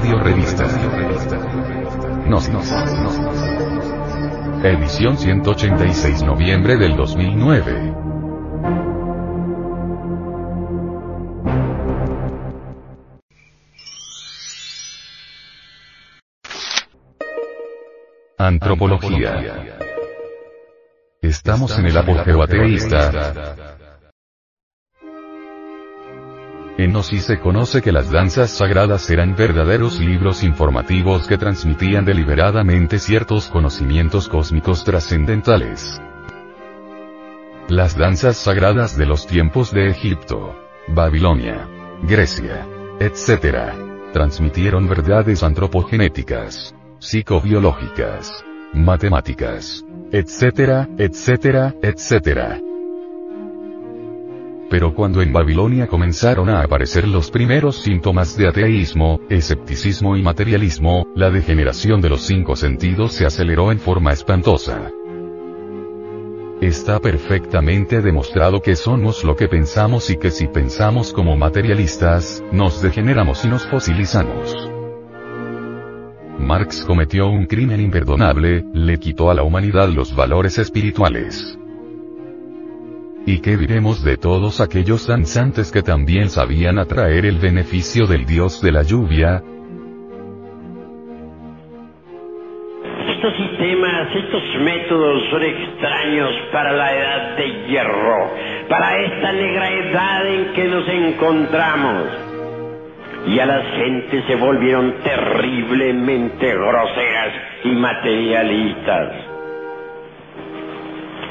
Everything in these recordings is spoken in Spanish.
Audio Revista. Nos, Edición 186 noviembre del 2009. Antropología. Estamos en el apogeo ateísta. En Gnosis se conoce que las danzas sagradas eran verdaderos libros informativos que transmitían deliberadamente ciertos conocimientos cósmicos trascendentales. Las danzas sagradas de los tiempos de Egipto, Babilonia, Grecia, etc., transmitieron verdades antropogenéticas, psicobiológicas, matemáticas, etcétera, etcétera, etcétera. Pero cuando en Babilonia comenzaron a aparecer los primeros síntomas de ateísmo, escepticismo y materialismo, la degeneración de los cinco sentidos se aceleró en forma espantosa. Está perfectamente demostrado que somos lo que pensamos y que si pensamos como materialistas, nos degeneramos y nos fosilizamos. Marx cometió un crimen imperdonable, le quitó a la humanidad los valores espirituales. ¿Y qué diremos de todos aquellos danzantes que también sabían atraer el beneficio del dios de la lluvia? Estos sistemas, estos métodos son extraños para la edad de hierro, para esta negra edad en que nos encontramos y a las gentes se volvieron terriblemente groseras y materialistas.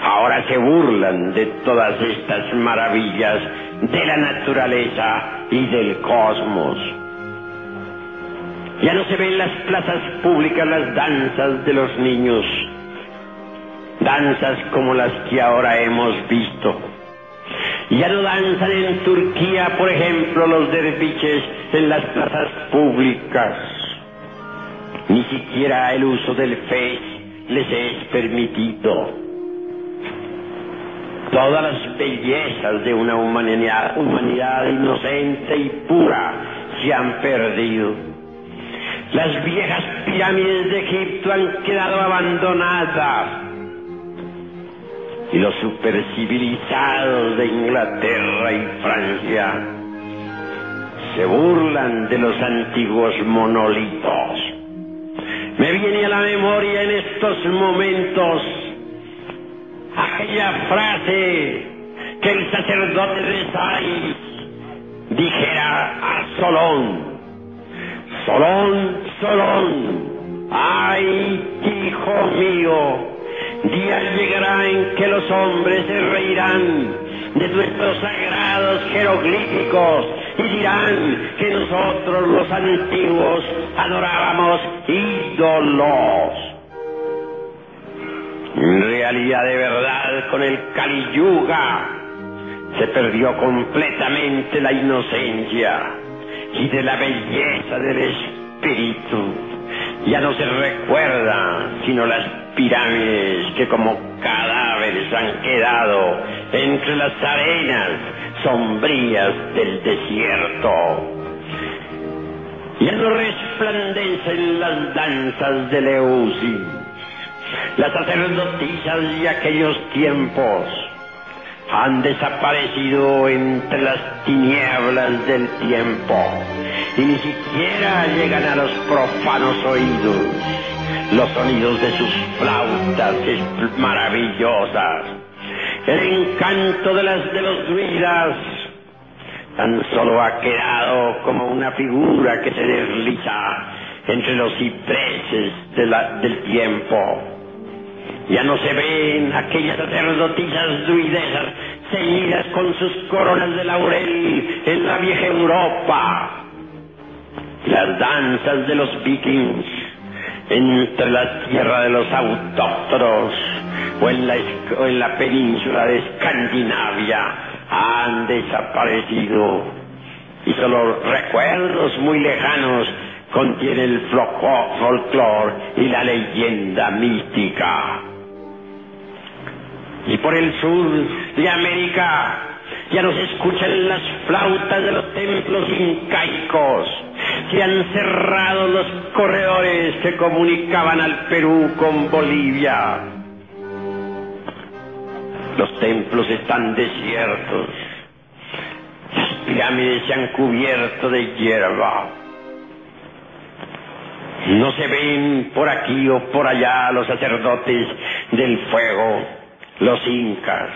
Ahora se burlan de todas estas maravillas de la naturaleza y del cosmos. Ya no se ven en las plazas públicas las danzas de los niños, danzas como las que ahora hemos visto ya no danzan en Turquía, por ejemplo, los derviches en las plazas públicas. Ni siquiera el uso del fe les es permitido. Todas las bellezas de una humanidad, inocente y pura se han perdido. Las viejas pirámides de Egipto han quedado abandonadas y los supercivilizados de Inglaterra y Francia se burlan de los antiguos monolitos. Me viene a la memoria en estos momentos aquella frase que el sacerdote de Sais dijera a Solón, Solón, Solón, ay, hijo mío, Día llegará en que los hombres se reirán de nuestros sagrados jeroglíficos y dirán que nosotros los antiguos adorábamos ídolos. En realidad de verdad con el Kali Yuga se perdió completamente la inocencia y de la belleza del espíritu. Ya no se recuerda sino las pirámides que como cadáveres han quedado entre las arenas sombrías del desierto. Ya no resplandecen las danzas de Leusis, las sacerdotisas de aquellos tiempos han desaparecido entre las tinieblas del tiempo y ni siquiera llegan a los profanos oídos los sonidos de sus flautas maravillosas, el encanto de las de los druidas, tan solo ha quedado como una figura que se desliza entre los cipreses del tiempo. Ya no se ven aquellas sacerdotisas druidesas ceñidas con sus coronas de laurel en la vieja Europa. Las danzas de los vikings entre la tierra de los autóctonos o en la, en la península de Escandinavia han desaparecido y solo recuerdos muy lejanos contiene el folclore y la leyenda mística. Y por el sur de América ya no se escuchan las flautas de los templos incaicos, se han cerrado los corredores que comunicaban al Perú con Bolivia. Los templos están desiertos. Las pirámides se han cubierto de hierba. No se ven por aquí o por allá los sacerdotes del fuego, los incas,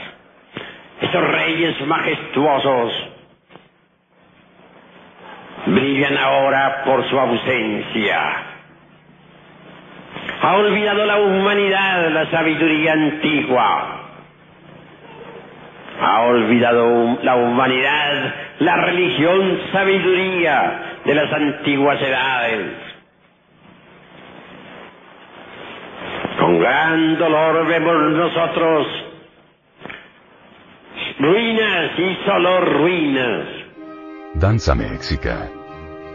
esos reyes majestuosos. Brillan ahora por su ausencia. Ha olvidado la humanidad la sabiduría antigua. Ha olvidado la humanidad la religión sabiduría de las antiguas edades. Con gran dolor vemos nosotros ruinas y solo ruinas. Danza Méxica.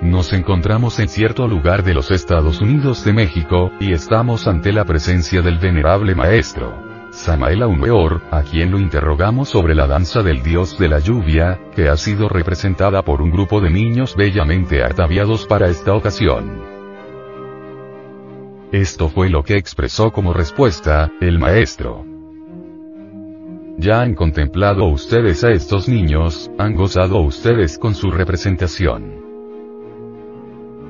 Nos encontramos en cierto lugar de los Estados Unidos de México, y estamos ante la presencia del venerable maestro. Samael Aumeor, a quien lo interrogamos sobre la danza del dios de la lluvia, que ha sido representada por un grupo de niños bellamente ataviados para esta ocasión. Esto fue lo que expresó como respuesta, el maestro. Ya han contemplado ustedes a estos niños, han gozado ustedes con su representación.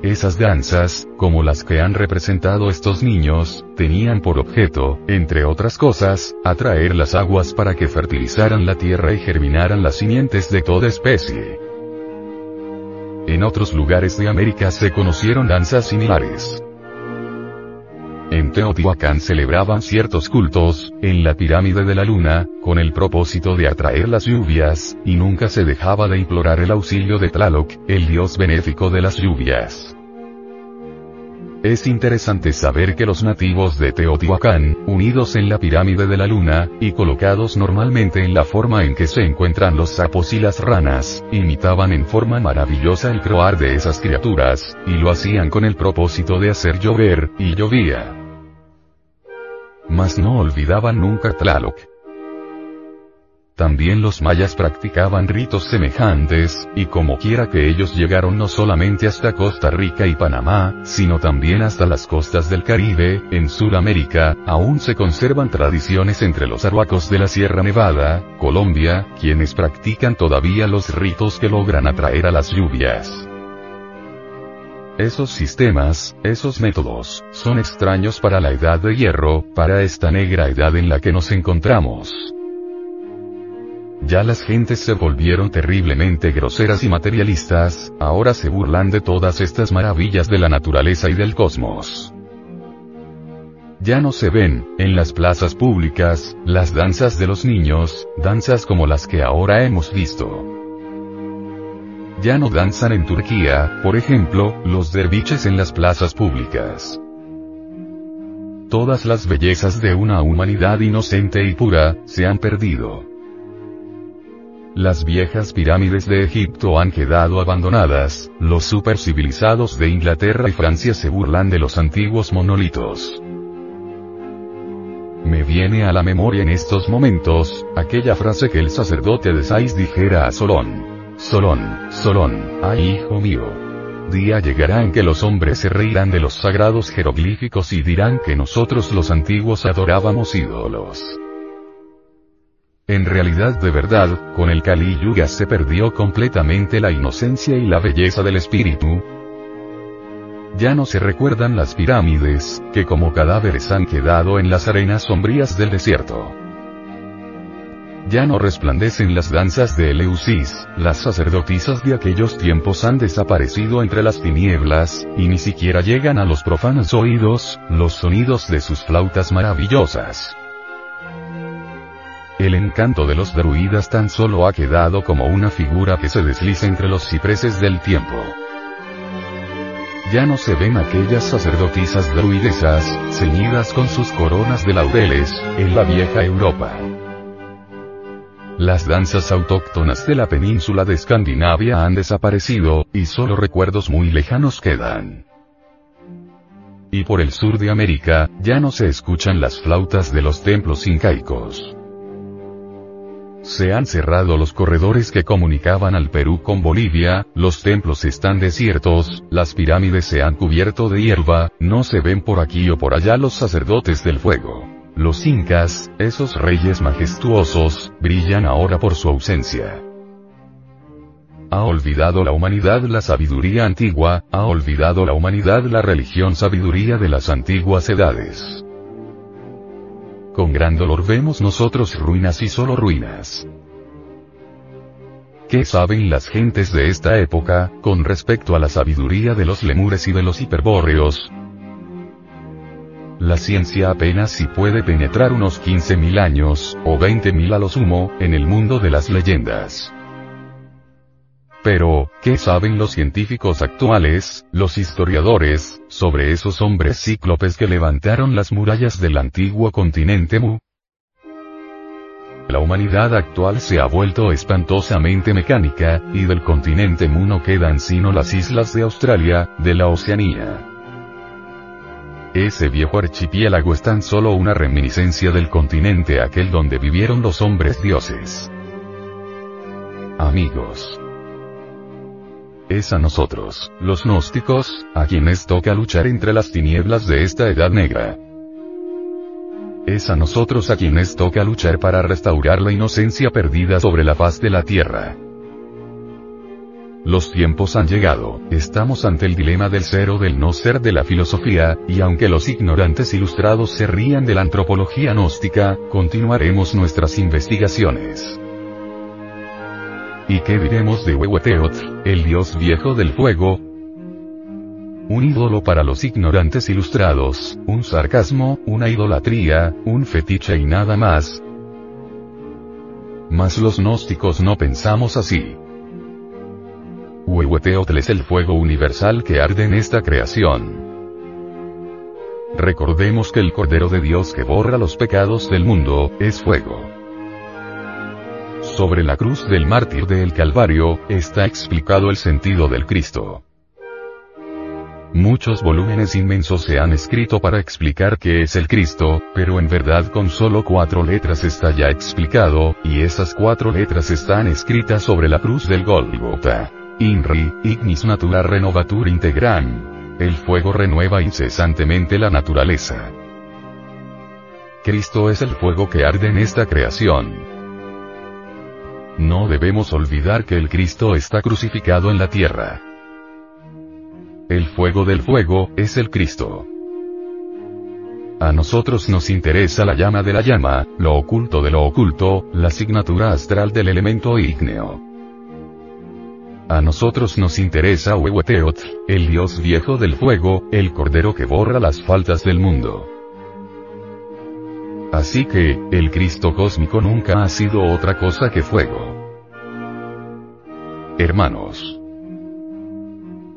Esas danzas, como las que han representado estos niños, tenían por objeto, entre otras cosas, atraer las aguas para que fertilizaran la tierra y germinaran las simientes de toda especie. En otros lugares de América se conocieron danzas similares. En Teotihuacán celebraban ciertos cultos, en la pirámide de la luna, con el propósito de atraer las lluvias, y nunca se dejaba de implorar el auxilio de Tlaloc, el dios benéfico de las lluvias. Es interesante saber que los nativos de Teotihuacán, unidos en la pirámide de la luna, y colocados normalmente en la forma en que se encuentran los sapos y las ranas, imitaban en forma maravillosa el croar de esas criaturas, y lo hacían con el propósito de hacer llover, y llovía mas no olvidaban nunca Tlaloc. También los mayas practicaban ritos semejantes, y como quiera que ellos llegaron no solamente hasta Costa Rica y Panamá, sino también hasta las costas del Caribe, en Sudamérica, aún se conservan tradiciones entre los arhuacos de la Sierra Nevada, Colombia, quienes practican todavía los ritos que logran atraer a las lluvias. Esos sistemas, esos métodos, son extraños para la edad de hierro, para esta negra edad en la que nos encontramos. Ya las gentes se volvieron terriblemente groseras y materialistas, ahora se burlan de todas estas maravillas de la naturaleza y del cosmos. Ya no se ven, en las plazas públicas, las danzas de los niños, danzas como las que ahora hemos visto ya no danzan en Turquía, por ejemplo, los derviches en las plazas públicas. Todas las bellezas de una humanidad inocente y pura, se han perdido. Las viejas pirámides de Egipto han quedado abandonadas, los supercivilizados de Inglaterra y Francia se burlan de los antiguos monolitos. Me viene a la memoria en estos momentos, aquella frase que el sacerdote de Sais dijera a Solón. Solón, Solón, ay hijo mío. Día llegará en que los hombres se reirán de los sagrados jeroglíficos y dirán que nosotros los antiguos adorábamos ídolos. En realidad de verdad, con el Kali Yuga se perdió completamente la inocencia y la belleza del espíritu. Ya no se recuerdan las pirámides, que como cadáveres han quedado en las arenas sombrías del desierto. Ya no resplandecen las danzas de Eleusis, las sacerdotisas de aquellos tiempos han desaparecido entre las tinieblas, y ni siquiera llegan a los profanos oídos, los sonidos de sus flautas maravillosas. El encanto de los druidas tan solo ha quedado como una figura que se desliza entre los cipreses del tiempo. Ya no se ven aquellas sacerdotisas druidesas, ceñidas con sus coronas de laureles, en la vieja Europa. Las danzas autóctonas de la península de Escandinavia han desaparecido, y solo recuerdos muy lejanos quedan. Y por el sur de América, ya no se escuchan las flautas de los templos incaicos. Se han cerrado los corredores que comunicaban al Perú con Bolivia, los templos están desiertos, las pirámides se han cubierto de hierba, no se ven por aquí o por allá los sacerdotes del fuego. Los incas, esos reyes majestuosos, brillan ahora por su ausencia. Ha olvidado la humanidad la sabiduría antigua, ha olvidado la humanidad la religión sabiduría de las antiguas edades. Con gran dolor vemos nosotros ruinas y solo ruinas. ¿Qué saben las gentes de esta época, con respecto a la sabiduría de los lemures y de los hiperbóreos? La ciencia apenas si puede penetrar unos 15.000 años, o 20.000 a lo sumo, en el mundo de las leyendas. Pero, ¿qué saben los científicos actuales, los historiadores, sobre esos hombres cíclopes que levantaron las murallas del antiguo continente Mu? La humanidad actual se ha vuelto espantosamente mecánica, y del continente Mu no quedan sino las islas de Australia, de la Oceanía. Ese viejo archipiélago es tan solo una reminiscencia del continente aquel donde vivieron los hombres dioses. Amigos es a nosotros, los gnósticos, a quienes toca luchar entre las tinieblas de esta edad negra. Es a nosotros a quienes toca luchar para restaurar la inocencia perdida sobre la faz de la tierra. Los tiempos han llegado, estamos ante el dilema del ser o del no ser de la filosofía, y aunque los ignorantes ilustrados se rían de la antropología gnóstica, continuaremos nuestras investigaciones. ¿Y qué diremos de Huehueteotl, el dios viejo del fuego? Un ídolo para los ignorantes ilustrados, un sarcasmo, una idolatría, un fetiche y nada más. Mas los gnósticos no pensamos así. Huehueteotl es el fuego universal que arde en esta creación. Recordemos que el Cordero de Dios que borra los pecados del mundo, es fuego. Sobre la cruz del mártir del Calvario, está explicado el sentido del Cristo. Muchos volúmenes inmensos se han escrito para explicar qué es el Cristo, pero en verdad con solo cuatro letras está ya explicado, y esas cuatro letras están escritas sobre la cruz del Golgota. INRI, Ignis Natura Renovatur Integran. El fuego renueva incesantemente la naturaleza. Cristo es el fuego que arde en esta creación. No debemos olvidar que el Cristo está crucificado en la tierra. El fuego del fuego, es el Cristo. A nosotros nos interesa la llama de la llama, lo oculto de lo oculto, la asignatura astral del elemento ígneo. A nosotros nos interesa Huehueteotl, el dios viejo del fuego, el cordero que borra las faltas del mundo. Así que, el Cristo cósmico nunca ha sido otra cosa que fuego. Hermanos,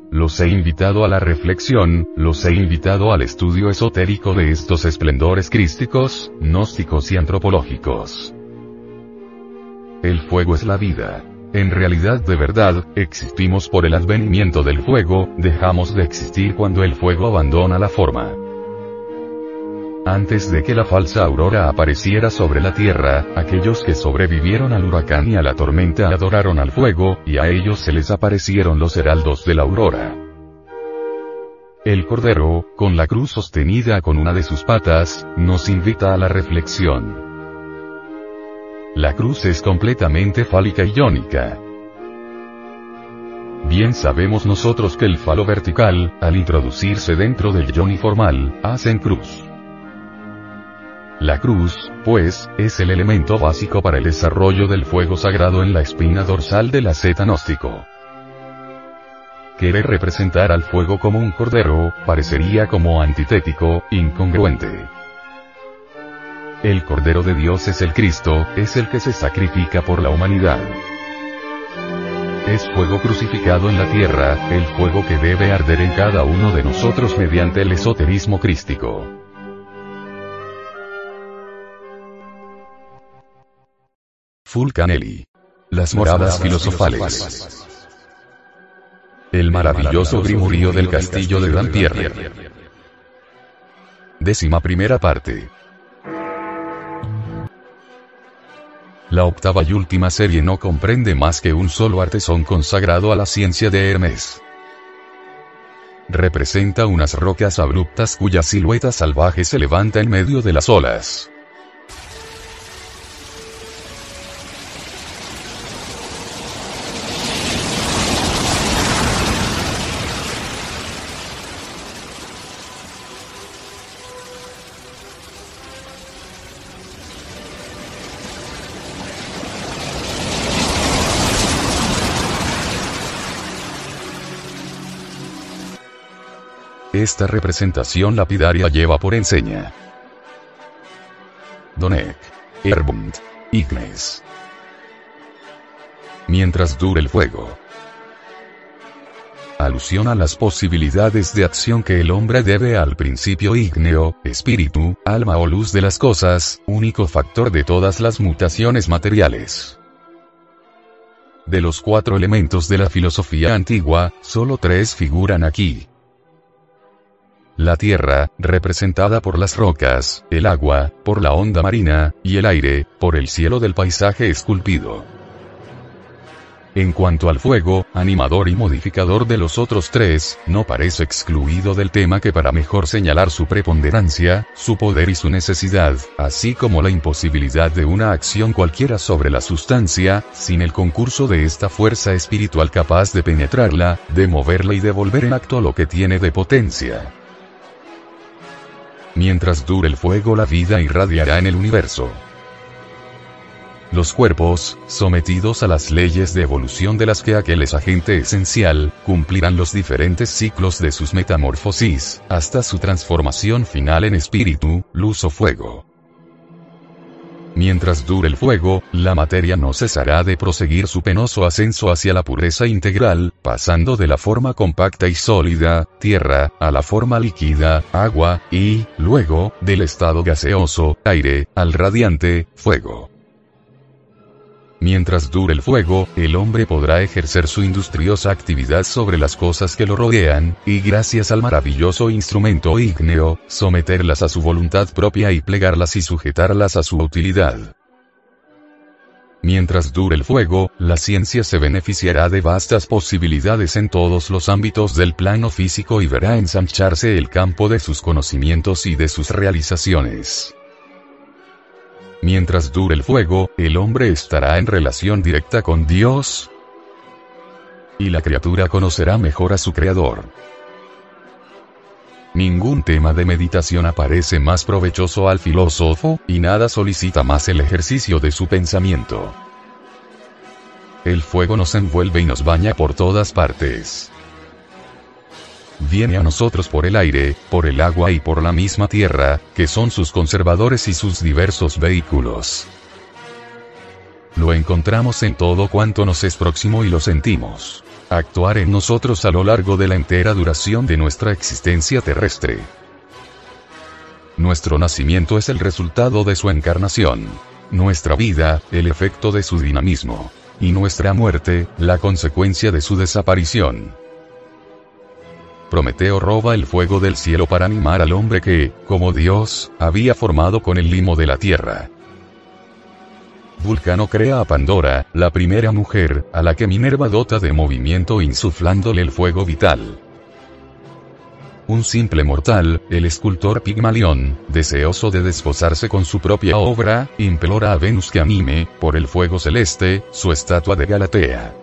los he invitado a la reflexión, los he invitado al estudio esotérico de estos esplendores crísticos, gnósticos y antropológicos. El fuego es la vida. En realidad de verdad, existimos por el advenimiento del fuego, dejamos de existir cuando el fuego abandona la forma. Antes de que la falsa aurora apareciera sobre la tierra, aquellos que sobrevivieron al huracán y a la tormenta adoraron al fuego, y a ellos se les aparecieron los heraldos de la aurora. El Cordero, con la cruz sostenida con una de sus patas, nos invita a la reflexión. La cruz es completamente fálica y iónica. Bien sabemos nosotros que el falo vertical, al introducirse dentro del yoni formal, hacen cruz. La cruz, pues, es el elemento básico para el desarrollo del fuego sagrado en la espina dorsal del asceta gnóstico. Querer representar al fuego como un cordero, parecería como antitético, incongruente. El Cordero de Dios es el Cristo, es el que se sacrifica por la humanidad. Es fuego crucificado en la tierra, el fuego que debe arder en cada uno de nosotros mediante el esoterismo crístico. Fulcanelli. Las moradas filosofales. El maravilloso grimurío del castillo de Dampierre. Décima primera parte. La octava y última serie no comprende más que un solo artesón consagrado a la ciencia de Hermes. Representa unas rocas abruptas cuya silueta salvaje se levanta en medio de las olas. Esta representación lapidaria lleva por enseña Donek, Erbund, Ignes. Mientras dure el fuego. Alusión a las posibilidades de acción que el hombre debe al principio ígneo, espíritu, alma o luz de las cosas, único factor de todas las mutaciones materiales. De los cuatro elementos de la filosofía antigua, solo tres figuran aquí. La tierra, representada por las rocas, el agua, por la onda marina, y el aire, por el cielo del paisaje esculpido. En cuanto al fuego, animador y modificador de los otros tres, no parece excluido del tema que para mejor señalar su preponderancia, su poder y su necesidad, así como la imposibilidad de una acción cualquiera sobre la sustancia, sin el concurso de esta fuerza espiritual capaz de penetrarla, de moverla y de volver en acto lo que tiene de potencia. Mientras dure el fuego la vida irradiará en el universo. Los cuerpos, sometidos a las leyes de evolución de las que aquel es agente esencial, cumplirán los diferentes ciclos de sus metamorfosis, hasta su transformación final en espíritu, luz o fuego. Mientras dure el fuego, la materia no cesará de proseguir su penoso ascenso hacia la pureza integral, pasando de la forma compacta y sólida, tierra, a la forma líquida, agua, y, luego, del estado gaseoso, aire, al radiante, fuego. Mientras dure el fuego, el hombre podrá ejercer su industriosa actividad sobre las cosas que lo rodean, y gracias al maravilloso instrumento ígneo, someterlas a su voluntad propia y plegarlas y sujetarlas a su utilidad. Mientras dure el fuego, la ciencia se beneficiará de vastas posibilidades en todos los ámbitos del plano físico y verá ensancharse el campo de sus conocimientos y de sus realizaciones. Mientras dure el fuego, el hombre estará en relación directa con Dios. Y la criatura conocerá mejor a su Creador. Ningún tema de meditación aparece más provechoso al filósofo, y nada solicita más el ejercicio de su pensamiento. El fuego nos envuelve y nos baña por todas partes viene a nosotros por el aire, por el agua y por la misma tierra, que son sus conservadores y sus diversos vehículos. Lo encontramos en todo cuanto nos es próximo y lo sentimos. Actuar en nosotros a lo largo de la entera duración de nuestra existencia terrestre. Nuestro nacimiento es el resultado de su encarnación. Nuestra vida, el efecto de su dinamismo. Y nuestra muerte, la consecuencia de su desaparición. Prometeo roba el fuego del cielo para animar al hombre que, como Dios, había formado con el limo de la tierra. Vulcano crea a Pandora, la primera mujer, a la que Minerva dota de movimiento insuflándole el fuego vital. Un simple mortal, el escultor Pigmalión, deseoso de desposarse con su propia obra, implora a Venus que anime, por el fuego celeste, su estatua de Galatea.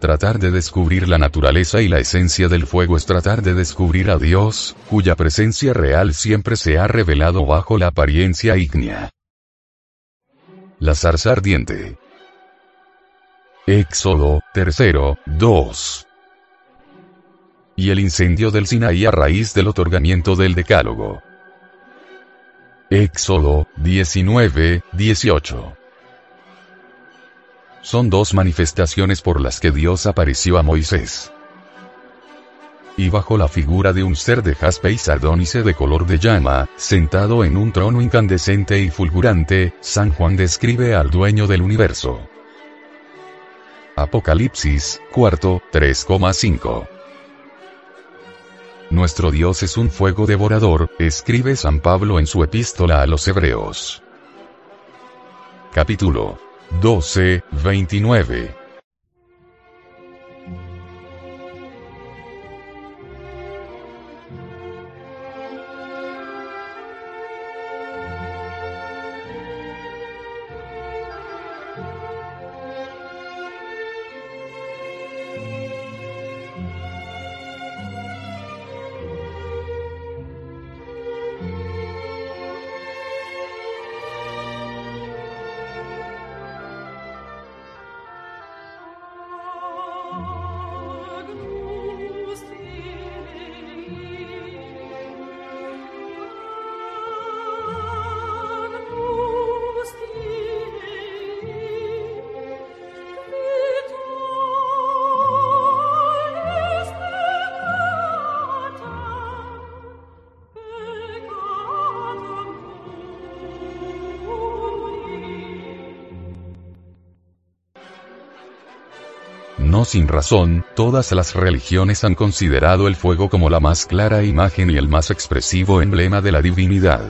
Tratar de descubrir la naturaleza y la esencia del fuego es tratar de descubrir a Dios, cuya presencia real siempre se ha revelado bajo la apariencia ígnea. La zarza ardiente. Éxodo, tercero, 2. Y el incendio del Sinaí a raíz del otorgamiento del Decálogo. Éxodo, 19, 18 son dos manifestaciones por las que Dios apareció a Moisés. Y bajo la figura de un ser de jaspe y sardónice de color de llama, sentado en un trono incandescente y fulgurante, San Juan describe al dueño del universo. Apocalipsis, cuarto, 3,5. Nuestro Dios es un fuego devorador, escribe San Pablo en su epístola a los Hebreos. Capítulo 12, 29. Sin razón, todas las religiones han considerado el fuego como la más clara imagen y el más expresivo emblema de la divinidad.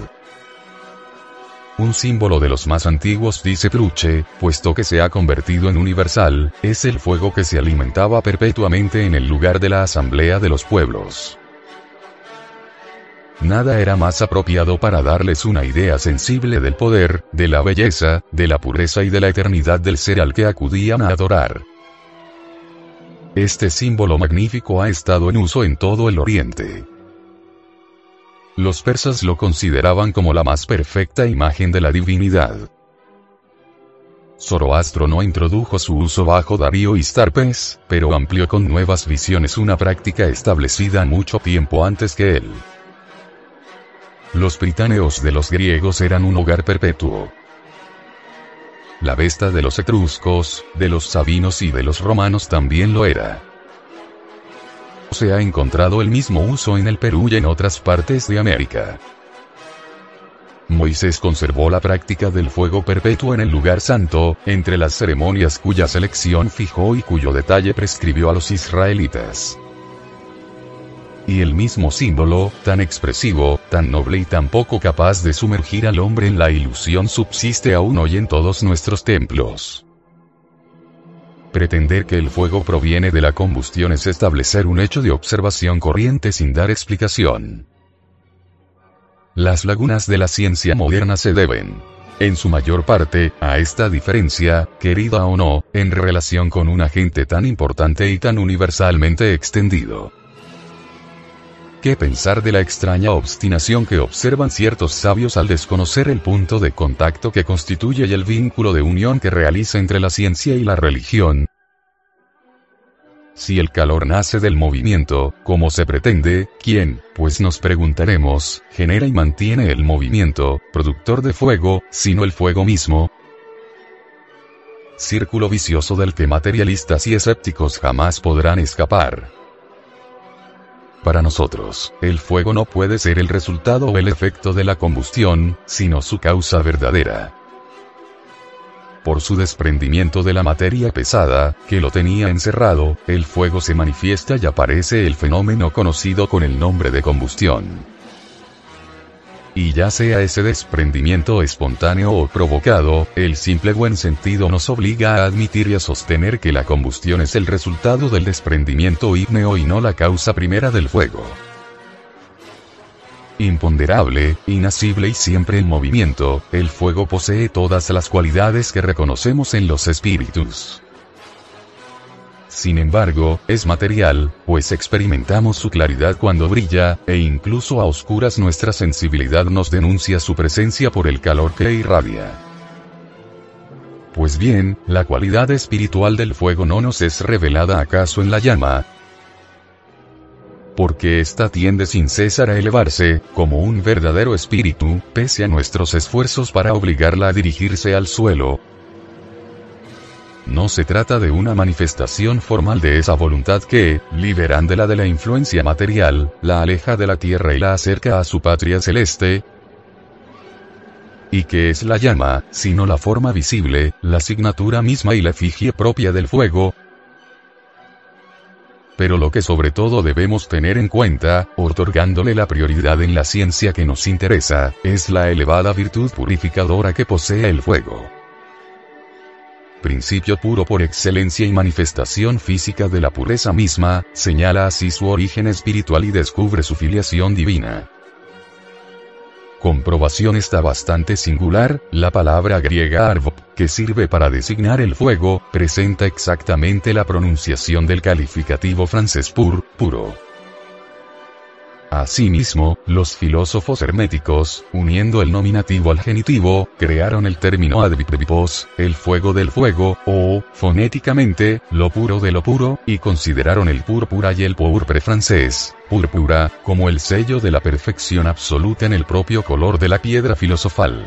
Un símbolo de los más antiguos dice Truche, puesto que se ha convertido en universal, es el fuego que se alimentaba perpetuamente en el lugar de la asamblea de los pueblos. Nada era más apropiado para darles una idea sensible del poder, de la belleza, de la pureza y de la eternidad del ser al que acudían a adorar. Este símbolo magnífico ha estado en uso en todo el Oriente. Los persas lo consideraban como la más perfecta imagen de la divinidad. Zoroastro no introdujo su uso bajo Darío y Starpes, pero amplió con nuevas visiones una práctica establecida mucho tiempo antes que él. Los británeos de los griegos eran un hogar perpetuo. La Vesta de los etruscos, de los sabinos y de los romanos también lo era. Se ha encontrado el mismo uso en el Perú y en otras partes de América. Moisés conservó la práctica del fuego perpetuo en el lugar santo, entre las ceremonias cuya selección fijó y cuyo detalle prescribió a los israelitas y el mismo símbolo, tan expresivo, tan noble y tan poco capaz de sumergir al hombre en la ilusión subsiste aún hoy en todos nuestros templos. Pretender que el fuego proviene de la combustión es establecer un hecho de observación corriente sin dar explicación. Las lagunas de la ciencia moderna se deben, en su mayor parte, a esta diferencia, querida o no, en relación con un agente tan importante y tan universalmente extendido. ¿Qué pensar de la extraña obstinación que observan ciertos sabios al desconocer el punto de contacto que constituye y el vínculo de unión que realiza entre la ciencia y la religión? Si el calor nace del movimiento, como se pretende, ¿quién, pues nos preguntaremos, genera y mantiene el movimiento, productor de fuego, sino el fuego mismo? Círculo vicioso del que materialistas y escépticos jamás podrán escapar. Para nosotros, el fuego no puede ser el resultado o el efecto de la combustión, sino su causa verdadera. Por su desprendimiento de la materia pesada, que lo tenía encerrado, el fuego se manifiesta y aparece el fenómeno conocido con el nombre de combustión y ya sea ese desprendimiento espontáneo o provocado, el simple buen sentido nos obliga a admitir y a sostener que la combustión es el resultado del desprendimiento ígneo y no la causa primera del fuego. Imponderable, inasible y siempre en movimiento, el fuego posee todas las cualidades que reconocemos en los espíritus. Sin embargo, es material, pues experimentamos su claridad cuando brilla, e incluso a oscuras nuestra sensibilidad nos denuncia su presencia por el calor que irradia. Pues bien, la cualidad espiritual del fuego no nos es revelada acaso en la llama, porque ésta tiende sin cesar a elevarse, como un verdadero espíritu, pese a nuestros esfuerzos para obligarla a dirigirse al suelo, no se trata de una manifestación formal de esa voluntad que, liberándola de la influencia material, la aleja de la tierra y la acerca a su patria celeste, y que es la llama, sino la forma visible, la asignatura misma y la efigie propia del fuego, pero lo que sobre todo debemos tener en cuenta, otorgándole la prioridad en la ciencia que nos interesa, es la elevada virtud purificadora que posee el fuego. Principio puro por excelencia y manifestación física de la pureza misma, señala así su origen espiritual y descubre su filiación divina. Comprobación está bastante singular, la palabra griega arvo, que sirve para designar el fuego, presenta exactamente la pronunciación del calificativo francés pur, puro. Asimismo, los filósofos herméticos, uniendo el nominativo al genitivo, crearon el término advipos, el fuego del fuego, o, fonéticamente, lo puro de lo puro, y consideraron el púrpura y el pourpre francés, púrpura, como el sello de la perfección absoluta en el propio color de la piedra filosofal.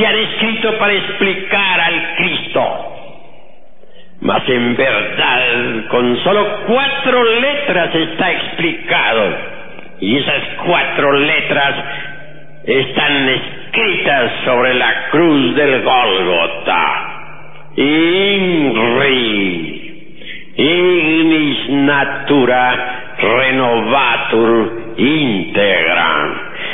se han escrito para explicar al Cristo. Mas en verdad, con solo cuatro letras está explicado. Y esas cuatro letras están escritas sobre la cruz del Gólgota. Inri, ignis natura renovatur integra.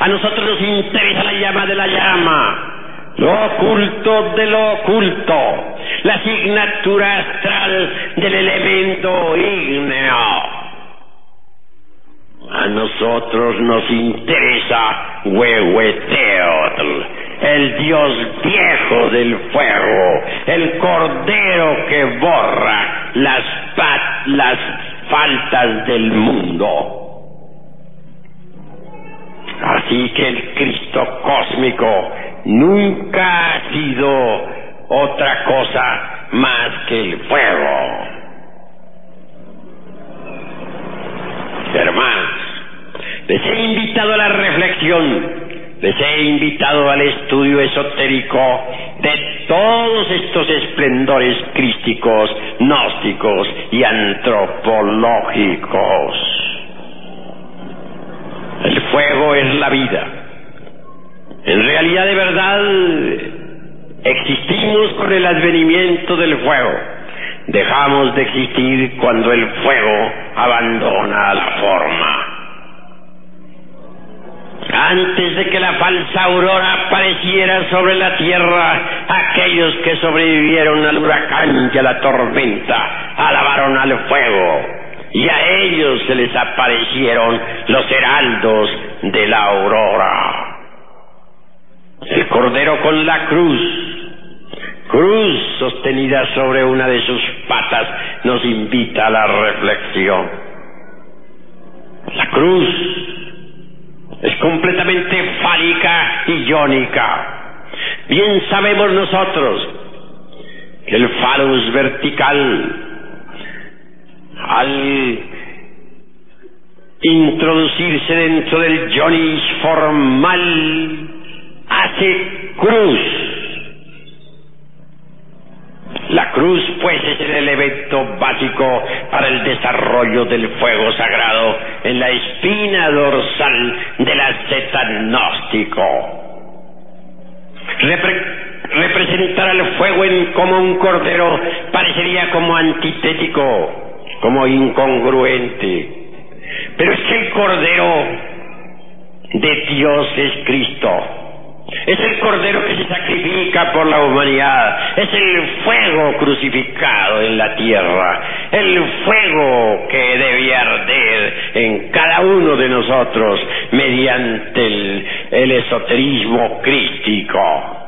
A nosotros nos interesa la llama de la llama, lo oculto de lo oculto, la asignatura astral del elemento ígneo. A nosotros nos interesa Huehueteotl, el dios viejo del fuego, el cordero que borra las, las faltas del mundo. Así que el Cristo cósmico nunca ha sido otra cosa más que el fuego. Hermanos, les he invitado a la reflexión, les he invitado al estudio esotérico de todos estos esplendores crísticos, gnósticos y antropológicos. El fuego es la vida. En realidad de verdad existimos con el advenimiento del fuego. Dejamos de existir cuando el fuego abandona la forma. Antes de que la falsa aurora apareciera sobre la tierra, aquellos que sobrevivieron al huracán y a la tormenta alabaron al fuego y a ellos se les aparecieron los heraldos de la aurora. El cordero con la cruz cruz sostenida sobre una de sus patas nos invita a la reflexión. La cruz es completamente fálica y iónica. Bien sabemos nosotros que el falus vertical, al introducirse dentro del ionis formal, hace cruz. La cruz, pues, es el elemento básico para el desarrollo del fuego sagrado en la espina dorsal del asceta gnóstico. representar al fuego en, como un cordero parecería como antitético, como incongruente. Pero es que el cordero de Dios es Cristo. Es el cordero que se sacrifica por la humanidad. Es el fuego crucificado en la tierra. El fuego que debe arder en cada uno de nosotros mediante el, el esoterismo crístico.